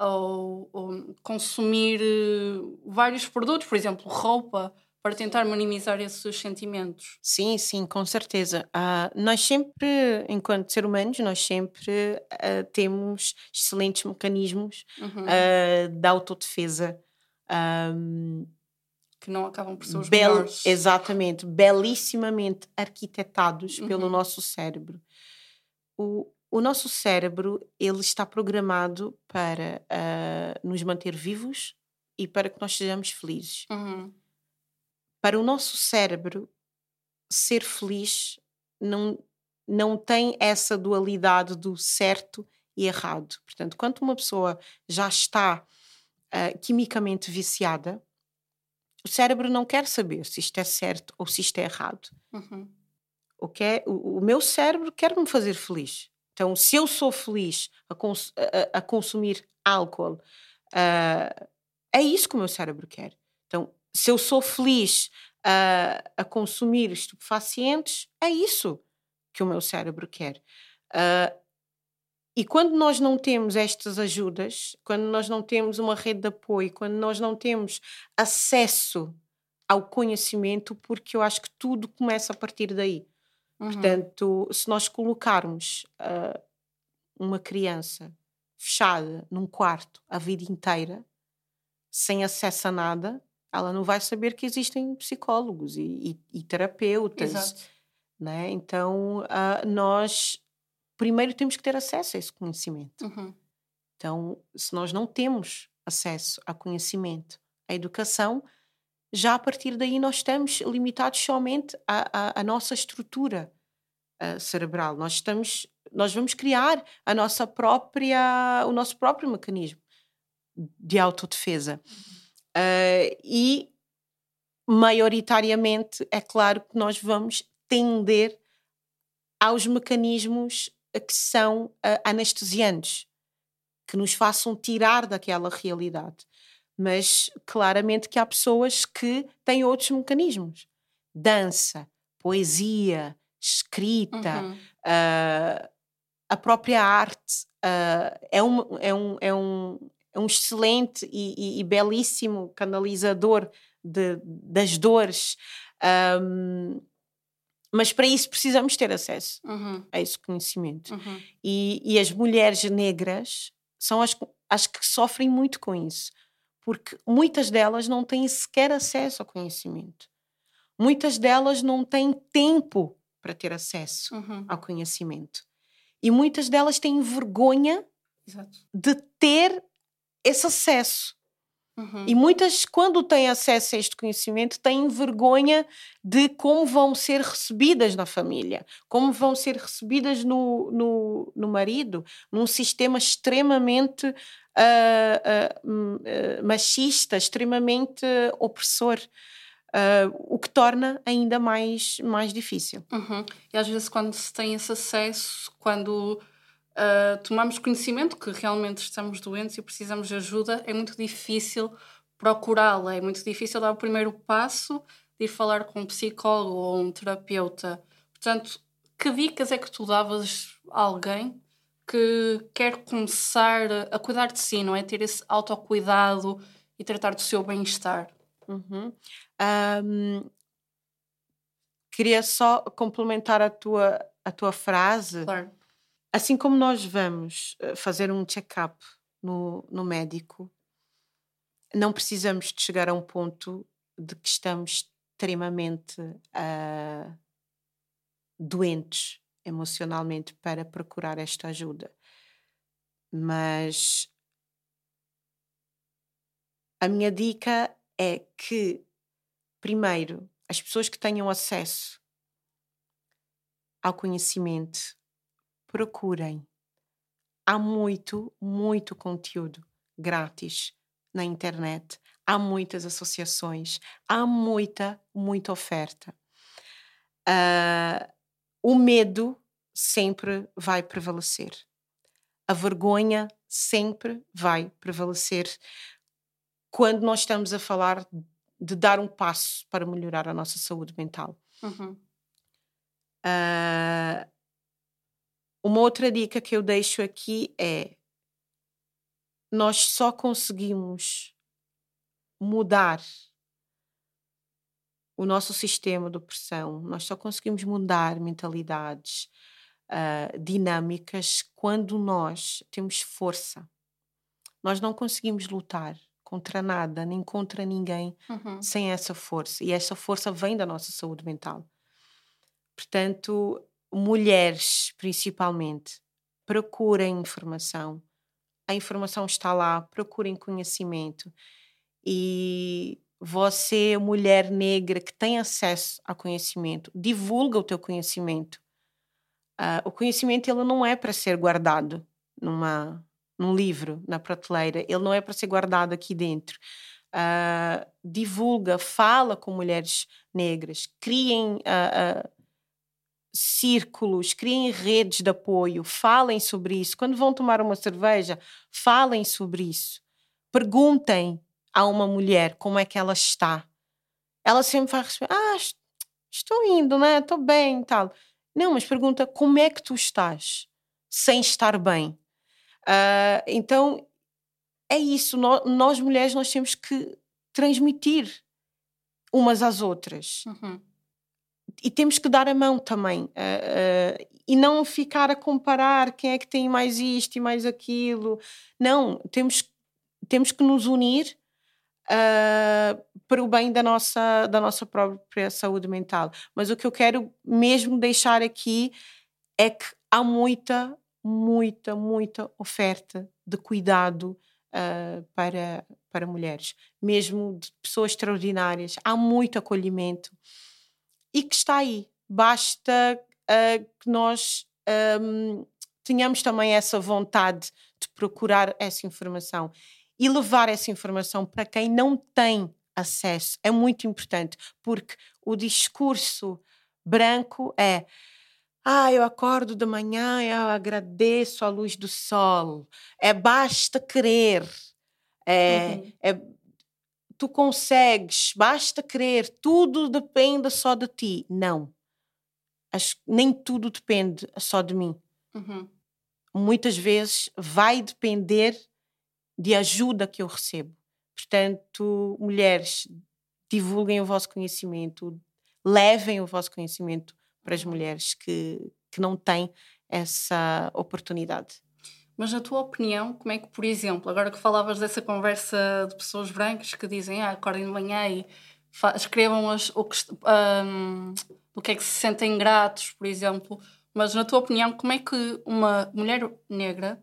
ou, ou consumir uh, vários produtos, por exemplo, roupa, para tentar minimizar esses sentimentos. Sim, sim, com certeza. Uh, nós sempre, enquanto seres humanos, nós sempre uh, temos excelentes mecanismos uhum. uh, de autodefesa. Um, que não acabam por ser os bel melhores. Exatamente, belissimamente arquitetados uhum. pelo nosso cérebro. O, o nosso cérebro ele está programado para nos manter vivos e para que nós sejamos felizes. Uhum para o nosso cérebro, ser feliz não, não tem essa dualidade do certo e errado. Portanto, quando uma pessoa já está uh, quimicamente viciada, o cérebro não quer saber se isto é certo ou se isto é errado. Uhum. O, que é, o, o, meu cérebro quer me fazer feliz. Então, se eu sou feliz a, cons a, a consumir álcool, uh, é isso que o meu cérebro quer. Então, se eu sou feliz a, a consumir estupefacientes, é isso que o meu cérebro quer. Uh, e quando nós não temos estas ajudas, quando nós não temos uma rede de apoio, quando nós não temos acesso ao conhecimento, porque eu acho que tudo começa a partir daí. Uhum. Portanto, se nós colocarmos uh, uma criança fechada num quarto a vida inteira, sem acesso a nada, ela não vai saber que existem psicólogos e, e, e terapeutas. Exato. Né? Então, uh, nós primeiro temos que ter acesso a esse conhecimento. Uhum. Então, se nós não temos acesso a conhecimento, a educação, já a partir daí nós estamos limitados somente à, à, à nossa estrutura uh, cerebral. Nós estamos, nós vamos criar a nossa própria, o nosso próprio mecanismo de autodefesa. Uh, e maioritariamente é claro que nós vamos tender aos mecanismos que são uh, anestesiantes, que nos façam tirar daquela realidade. Mas claramente que há pessoas que têm outros mecanismos. Dança, poesia, escrita, uhum. uh, a própria arte uh, é, um, é, um, é, um, é um excelente e, e, e belíssimo canalizador de, das dores. Um, mas para isso precisamos ter acesso uhum. a esse conhecimento. Uhum. E, e, as mulheres negras são as, as que sofrem muito com isso, porque muitas delas não têm sequer acesso ao conhecimento. Muitas delas não têm tempo para ter acesso uhum. ao conhecimento. E muitas delas têm vergonha Exato. de ter esse acesso. Uhum. E muitas, quando têm acesso a este conhecimento, têm vergonha de como vão ser recebidas na família, como vão ser recebidas no, no, no marido, num sistema extremamente uh, uh, uh, machista, extremamente opressor. o que torna ainda mais, mais difícil. Uhum. E às vezes, quando se tem esse acesso, quando uh, tomamos conhecimento que realmente estamos doentes e precisamos de ajuda, é muito difícil procurá-la, é muito difícil dar o primeiro passo de ir falar com um psicólogo ou um terapeuta. Portanto, que dicas é que tu davas a alguém que quer começar a cuidar de si, não é? Ter esse autocuidado e tratar do seu bem-estar. Uhum. Um, queria só complementar a tua, a tua frase. Claro. Assim como nós vamos eh, fazer um check-up no, no médico, não precisamos de chegar a um ponto de que estamos extremamente uh, doentes emocionalmente para procurar esta ajuda. Mas a minha dica é que, primeiro, as pessoas que tenham acesso ao conhecimento procurem. Há muito, muito conteúdo grátis na internet. Há muitas associações, há muita, muita oferta. Uh, o medo sempre vai prevalecer. A vergonha sempre vai prevalecer, quando nós estamos a falar de dar um passo para melhorar a nossa saúde mental. Uhum. Uh, uma outra dica que eu deixo aqui é: nós só conseguimos mudar o nosso sistema de opressão, nós só conseguimos mudar mentalidades, uh, dinâmicas, quando nós temos força. Nós não conseguimos lutar contra nada, nem contra ninguém, uhum. sem essa força. E essa força vem da nossa saúde mental. Portanto, mulheres, principalmente, procurem informação. A informação está lá, procurem conhecimento. E você, mulher negra que tem acesso a conhecimento, divulga o teu conhecimento. Uh, o conhecimento ele não é para ser guardado numa num livro na prateleira, ele não é para ser guardado aqui dentro. Uh, divulga, fala com mulheres negras, criem uh, círculos, criem redes de apoio, falem sobre isso. Quando vão tomar uma cerveja, falem sobre isso. Perguntem a uma mulher como é que ela está. Ela sempre vai responder: Ah, estou indo, né? Estou bem tal. Não, mas pergunta como é que tu estás sem estar bem. Uh, então é isso. Nós, nós, mulheres nós temos que transmitir umas às outras. Uhum. E temos que dar a mão também. Uh, uh, e não ficar a comparar quem é que tem mais isto e mais aquilo. Não, temos, temos que nos unir uh, para o bem da nossa, da nossa própria saúde mental. Mas o que eu quero mesmo deixar aqui é que há muita, muita, muita oferta de cuidado para, para mulheres, mesmo de pessoas extraordinárias. Há muito acolhimento e que está aí. Basta uh, que nós um, tenhamos também essa vontade de procurar essa informação e levar essa informação para quem não tem acesso. É muito importante, porque o discurso branco é. Ah, eu acordo de manhã, eu agradeço a luz do sol. É basta querer. É, uhum. é, tu consegues, basta querer. Tudo depende só de ti. Não. Acho, nem tudo depende só de mim. Uhum. Muitas vezes vai depender de ajuda que eu recebo. Portanto, mulheres, divulguem o vosso conhecimento, levem o vosso conhecimento para as mulheres que, que não têm essa oportunidade. Mas, na tua opinião, como é que, por exemplo, agora que falavas dessa conversa de pessoas brancas que dizem ah, acordem de manhã e escrevam as, o, que, um, o que é que se sentem gratos, por exemplo, mas, na tua opinião, como é que uma mulher negra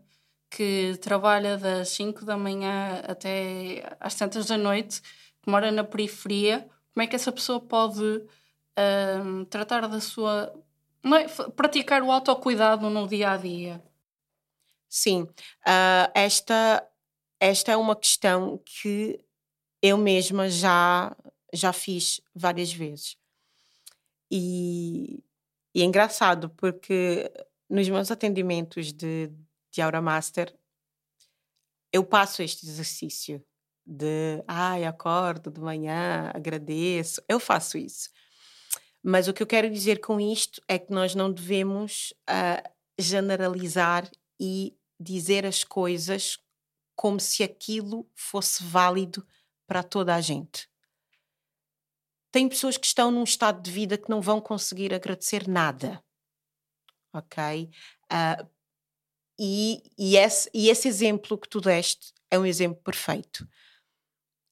que trabalha das 5 da manhã até às tantas da noite, que mora na periferia, como é que essa pessoa pode um, tratar da sua. É, praticar o autocuidado no dia a dia? Sim, uh, esta, esta é uma questão que eu mesma já, já fiz várias vezes. E, e é engraçado porque nos meus atendimentos de, de Aura Master, eu passo este exercício de ai, acordo de manhã, agradeço. Eu faço isso. Mas o que eu quero dizer com isto é que nós não devemos uh, generalizar e dizer as coisas como se aquilo fosse válido para toda a gente. Tem pessoas que estão num estado de vida que não vão conseguir agradecer nada. Ok? Uh, e, e, esse, e esse exemplo que tu deste é um exemplo perfeito.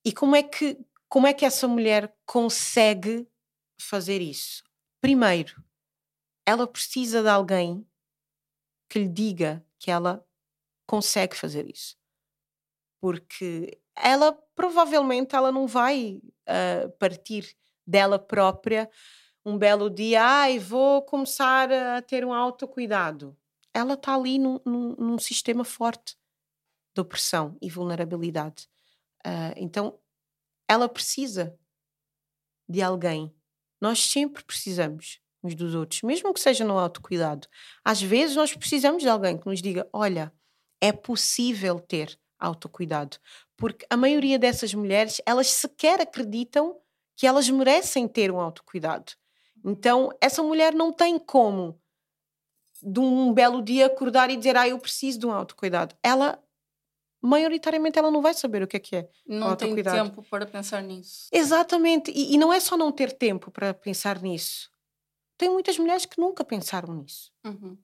E como é que, como é que essa mulher consegue fazer isso? Primeiro, ela precisa de alguém que lhe diga que ela consegue fazer isso. Porque ela provavelmente ela não vai uh, partir dela própria um belo dia, ai, vou começar a ter um autocuidado ela está ali num, num, num, sistema forte de opressão e vulnerabilidade. Uh, então, ela precisa de alguém. Nós sempre precisamos uns dos outros, mesmo que seja no autocuidado. Às vezes, nós precisamos de alguém que nos diga: olha, é possível ter autocuidado. Porque a maioria dessas mulheres, elas sequer acreditam que elas merecem ter um autocuidado. Então, essa mulher não tem como, de um belo dia, acordar e dizer: Ah, eu preciso de um autocuidado. Ela, maioritariamente, ela não vai saber o que é que é. Não tem tempo para pensar nisso. Exatamente. E, e não é só não ter tempo para pensar nisso. Tem muitas mulheres que nunca pensaram nisso. Uhum.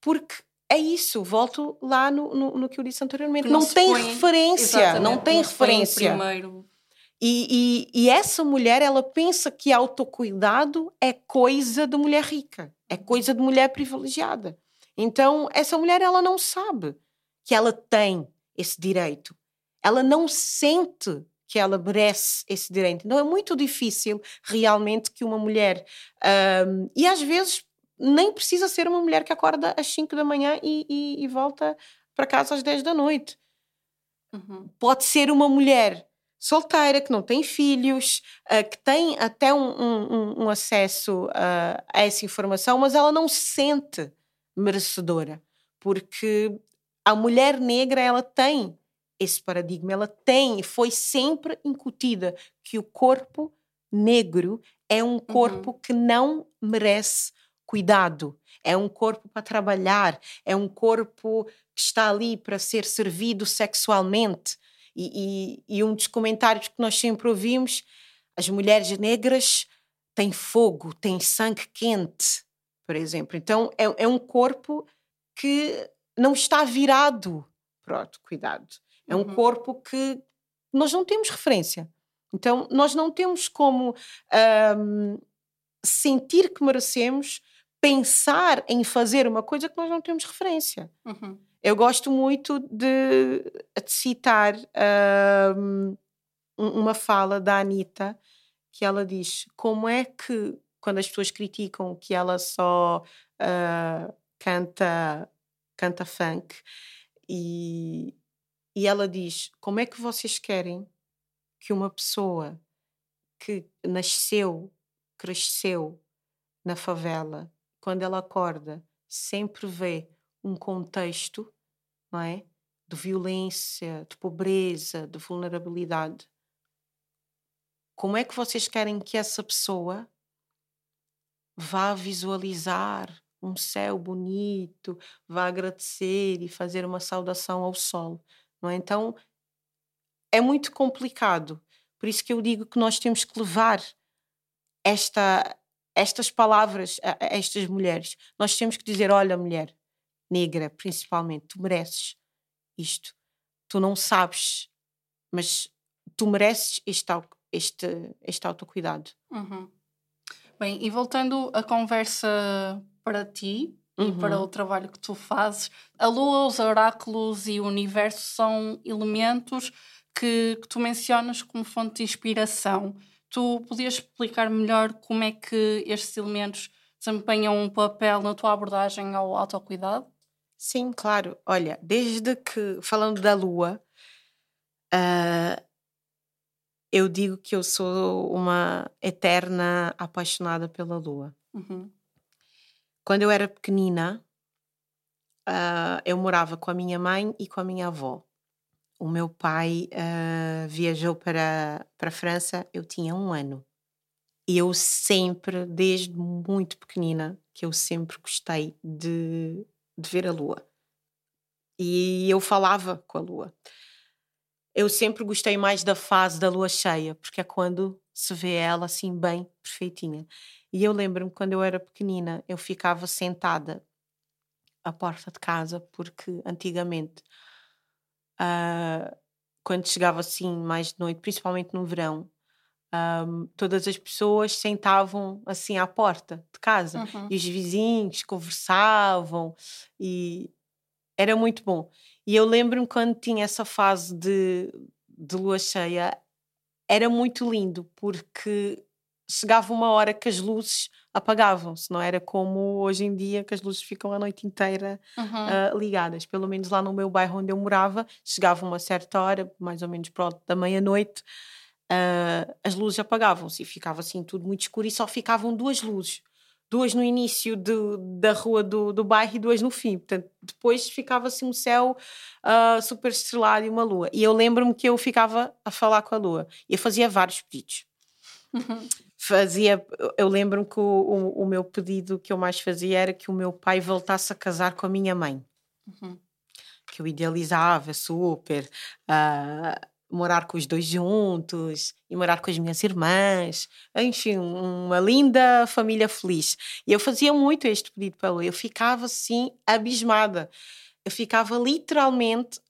Porque é isso, volto lá no, no, no que eu disse anteriormente. Não, não tem põe, referência, não tem não referência. Primeiro. E, e, e, essa mulher, ela pensa que autocuidado é coisa de mulher rica, é coisa de mulher privilegiada. Então, essa mulher, ela não sabe que ela tem esse direito. Ela não sente que ela merece esse direito. Então, é muito difícil realmente que uma mulher. Um, e às vezes nem precisa ser uma mulher que acorda às 5 da manhã e, e, e, volta para casa às 10 da noite. Uhum. Pode ser uma mulher solteira, que não tem filhos, uh, que tem até um, um, um acesso uh, a essa informação, mas ela não se sente merecedora, porque a mulher negra ela tem esse paradigma, ela tem, foi sempre incutida que o corpo negro é um corpo uhum. que não merece cuidado, é um corpo para trabalhar, é um corpo que está ali para ser servido sexualmente. E, e, e um dos comentários que nós sempre ouvimos: as mulheres negras têm fogo, têm sangue quente, por exemplo. Então é, é um corpo que não está virado para o cuidado. É um uhum. corpo que nós não temos referência. Então, nós não temos como um, sentir que merecemos pensar em fazer uma coisa que nós não temos referência. Uhum. Eu gosto muito de, de citar um, uma fala da Anitta que ela diz como é que quando as pessoas criticam que ela só uh, canta canta funk e, e ela diz como é que vocês querem que uma pessoa que nasceu cresceu na favela quando ela acorda, sempre vê um contexto, não é? De violência, de pobreza, de vulnerabilidade. Como é que vocês querem que essa pessoa vá visualizar um céu bonito, vá agradecer e fazer uma saudação ao sol, não é? Então é muito complicado. Por isso que eu digo que nós temos que levar esta estas palavras a, a estas mulheres. Nós temos que dizer: olha, mulher negra, principalmente, tu mereces isto. Tu não sabes, mas tu mereces este, este, este autocuidado. Uhum. Bem, e voltando a conversa para ti uhum. e para o trabalho que tu fazes, a lua, os oráculos e o universo são elementos que, que tu mencionas como fonte de inspiração. Tu podias explicar melhor como é que estes elementos desempenham um papel na tua abordagem ao autocuidado? Sim, claro. Olha, desde que, falando da lua, uh, eu digo que eu sou uma eterna apaixonada pela lua. Uhum. Quando eu era pequenina, uh, eu morava com a minha mãe e com a minha avó o meu pai uh, viajou para, para a França, eu tinha um ano. E eu sempre, desde muito pequenina, que eu sempre gostei de, de ver a lua. E eu falava com a lua. Eu sempre gostei mais da fase da lua cheia, porque é quando se vê ela assim bem perfeitinha. E eu lembro-me quando eu era pequenina, eu ficava sentada à porta de casa, porque antigamente uh, quando chegava assim mais de noite, principalmente no verão, um, todas as pessoas sentavam assim à porta de casa uhum. e os vizinhos conversavam e era muito bom. E eu lembro-me quando tinha essa fase de, de lua cheia, era muito lindo porque chegava uma hora que as luzes apagavam-se, não era como hoje em dia que as luzes ficam a noite inteira uhum. uh, ligadas. Pelo menos lá no meu bairro onde eu morava, chegava uma certa hora, mais ou menos pronto da meia-noite, uh, as luzes apagavam-se e ficava assim tudo muito escuro e só ficavam duas luzes duas no início da rua do, do bairro e duas no fim. Portanto, depois ficava assim um céu uh, super estrelado e uma lua. E eu lembro-me que eu ficava a falar com a lua. E eu fazia vários pedidos. Fazia, eu lembro-me que o, o, o, meu pedido que eu mais fazia era que o meu pai voltasse a casar com a minha mãe. Uhum. Que eu idealizava super. Uh, morar com os dois juntos e morar com as minhas irmãs, enfim, uma linda família feliz. E eu fazia muito este pedido para Lua. Eu ficava assim abismada. Eu ficava literalmente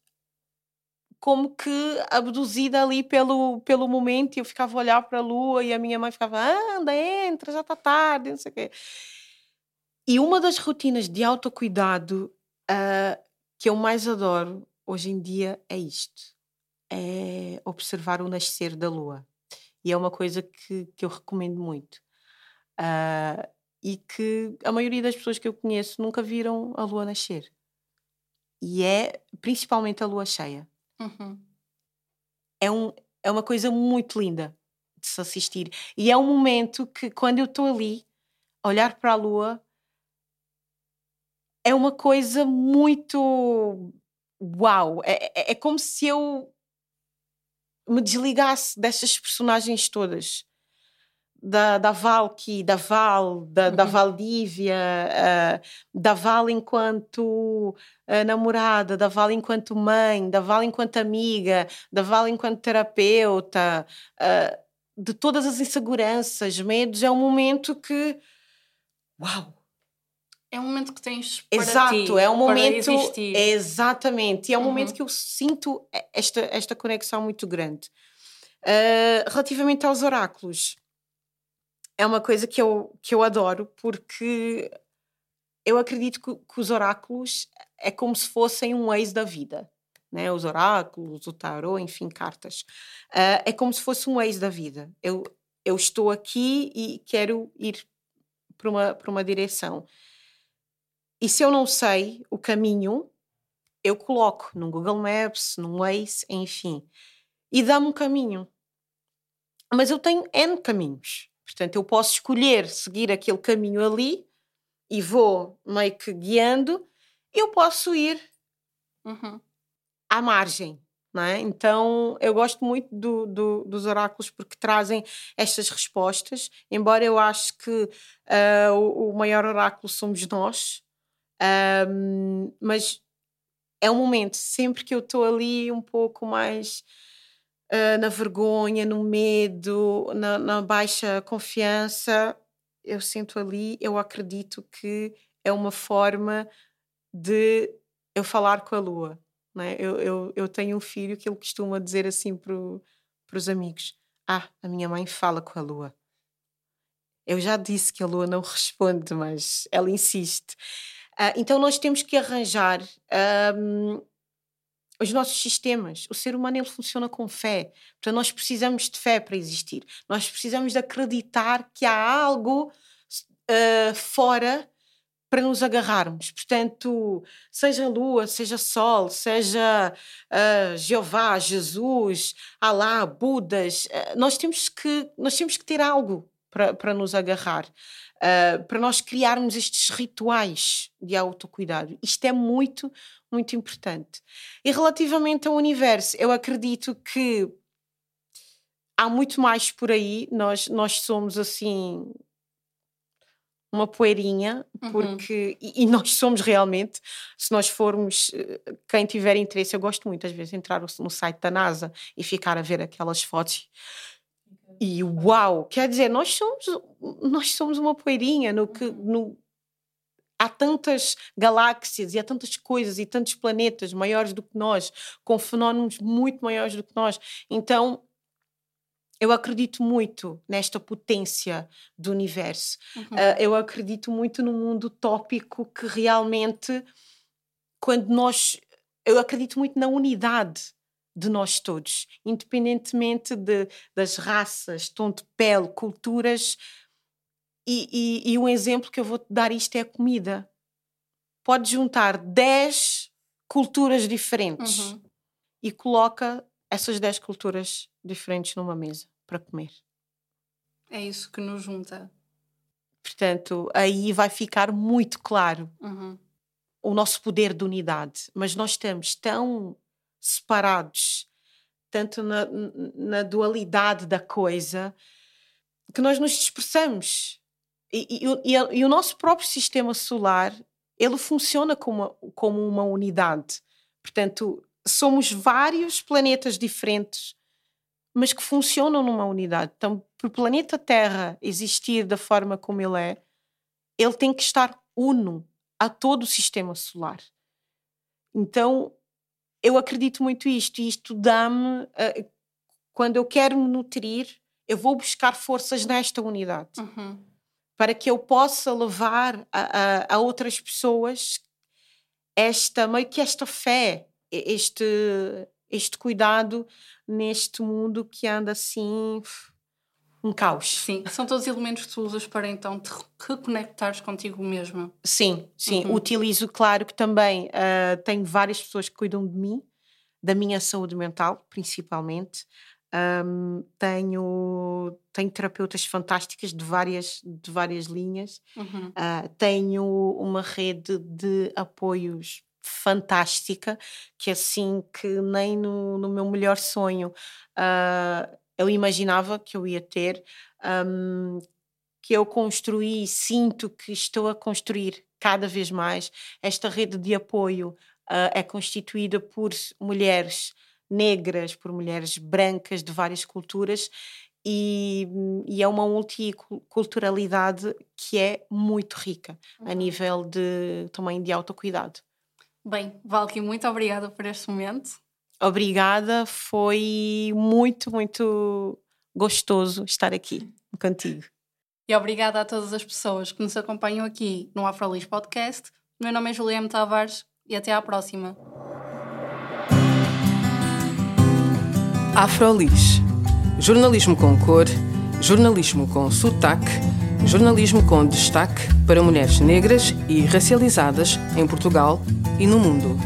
como que abduzida ali pelo, pelo momento e eu ficava a olhar para a lua e a minha mãe ficava anda, entra, já está tarde, não sei o quê. E uma das rotinas de autocuidado uh, que eu mais adoro hoje em dia é isto é observar o nascer da lua. E é uma coisa que, que eu recomendo muito. Uh, e que a maioria das pessoas que eu conheço nunca viram a lua nascer. E é principalmente a lua cheia. Uhum. É, um, é uma coisa muito linda de se assistir. E é um momento que, quando eu estou ali, olhar para a lua, é uma coisa muito. Uau! É, é, é como se eu me desligasse destas personagens todas. Da, da Valky, da Val, da, uhum. da Valdívia, uh, da Val enquanto uh, namorada, da Val enquanto mãe, da Val enquanto amiga, da Val enquanto terapeuta, uh, de todas as inseguranças, medos, é um momento que. Uau! É um momento que tens para Exato, ti, é um momento. Exatamente, e é um uhum. momento que eu sinto esta, esta conexão muito grande. Uh, relativamente aos oráculos, é uma coisa que eu, que eu adoro porque eu acredito que, que os oráculos é como se fossem um ex da vida. Né? Os oráculos, o tarot, enfim, cartas. Uh, é como se fosse um ex da vida. Eu, eu estou aqui e quero ir para uma, para uma direção. E se eu não sei o caminho, eu coloco no Google Maps, no Waze, enfim, e dá-me um caminho. Mas eu tenho N caminhos. Portanto, eu posso escolher seguir aquele caminho ali e vou meio que guiando. Eu posso ir uhum. à margem. É? Então, eu gosto muito do, do, dos oráculos porque trazem estas respostas. Embora eu acho que uh, o, o maior oráculo somos nós, um, mas é um momento, sempre que eu estou ali um pouco mais uh, na vergonha, no medo, na, na, baixa confiança, eu sinto ali, eu acredito que é uma forma de eu falar com a lua. é? eu, eu, eu tenho um filho que ele costuma dizer assim para os amigos: Ah, a minha mãe fala com a lua. Eu já disse que a lua não responde, mas ela insiste. Uh, então nós temos que arranjar os nossos sistemas. O ser humano ele funciona com fé. Portanto, nós precisamos de fé para existir. Nós precisamos de acreditar que há algo uh, fora para nos agarrarmos. Portanto, seja lua, seja sol, seja uh, Jeová, Jesus, Alá, Budas, uh, nós temos que nós temos que ter algo para, para nos agarrar uh, para nós criarmos estes rituais de autocuidado. Isto é muito, muito importante. E relativamente ao universo, eu acredito que há muito mais por aí. Nós, nós somos assim uma poeirinha, uhum. porque uhum. e, e, nós somos realmente, se nós formos, eh, quem tiver interesse, eu gosto muito às vezes de entrar no site da NASA e ficar a ver aquelas fotos e uau! Quer dizer, nós somos, nós somos uma poeirinha no que. No, há tantas galáxias e há tantas coisas e tantos planetas maiores do que nós, com fenómenos muito maiores do que nós. Então, eu acredito muito nesta potência do universo. Uhum. Uh, eu acredito muito no mundo utópico que realmente, quando nós. Eu acredito muito na unidade de nós todos, independentemente de, das raças, tom de pele, culturas. E, e, e um exemplo que eu vou te dar isto é a comida. Pode juntar 10 culturas diferentes uhum. e coloca essas 10 culturas diferentes numa mesa para comer. É isso que nos junta. Portanto, aí vai ficar muito claro Uhum. o nosso poder de unidade. Mas nós estamos tão separados, tanto na, na dualidade da coisa, que nós nos dispersamos. E, e, e, e o nosso próprio sistema solar, ele funciona como, como uma unidade. Portanto, somos vários planetas diferentes, mas que funcionam numa unidade. Então, para o planeta Terra existir da forma como ele é, ele tem que estar uno a todo o sistema solar. Então, eu acredito muito isto, e isto dá-me, uh, quando eu quero me nutrir, eu vou buscar forças nesta unidade. Uhum. Para que eu possa levar a, a, a outras pessoas esta, meio que esta fé, este, este cuidado neste mundo que anda assim um caos. Sim, são todos elementos que tu usas para então te reconectares contigo mesma. Sim, sim. Uhum. Utilizo, claro que também uh, tenho várias pessoas que cuidam de mim, da minha saúde mental, principalmente. Um, tenho, tenho terapeutas fantásticas de várias, de várias linhas. Uhum. Uh, tenho uma rede de apoios fantástica, que assim que nem no, no meu melhor sonho uh, eu imaginava que eu ia ter, um, que eu construí e sinto que estou a construir cada vez mais. Esta rede de apoio uh, é constituída por mulheres negras, por mulheres brancas de várias culturas e, e, é uma multiculturalidade que é muito rica uhum. a nível de também de autocuidado. Bem, Valky, muito obrigada por este momento. Obrigada, foi muito, muito gostoso estar aqui contigo. E obrigada a todas as pessoas que nos acompanham aqui no Afrolis Podcast. Meu nome é Juliana Tavares e até à próxima. Afrolis. Jornalismo com cor, jornalismo com sotaque, jornalismo com destaque para mulheres negras e racializadas em Portugal e no mundo.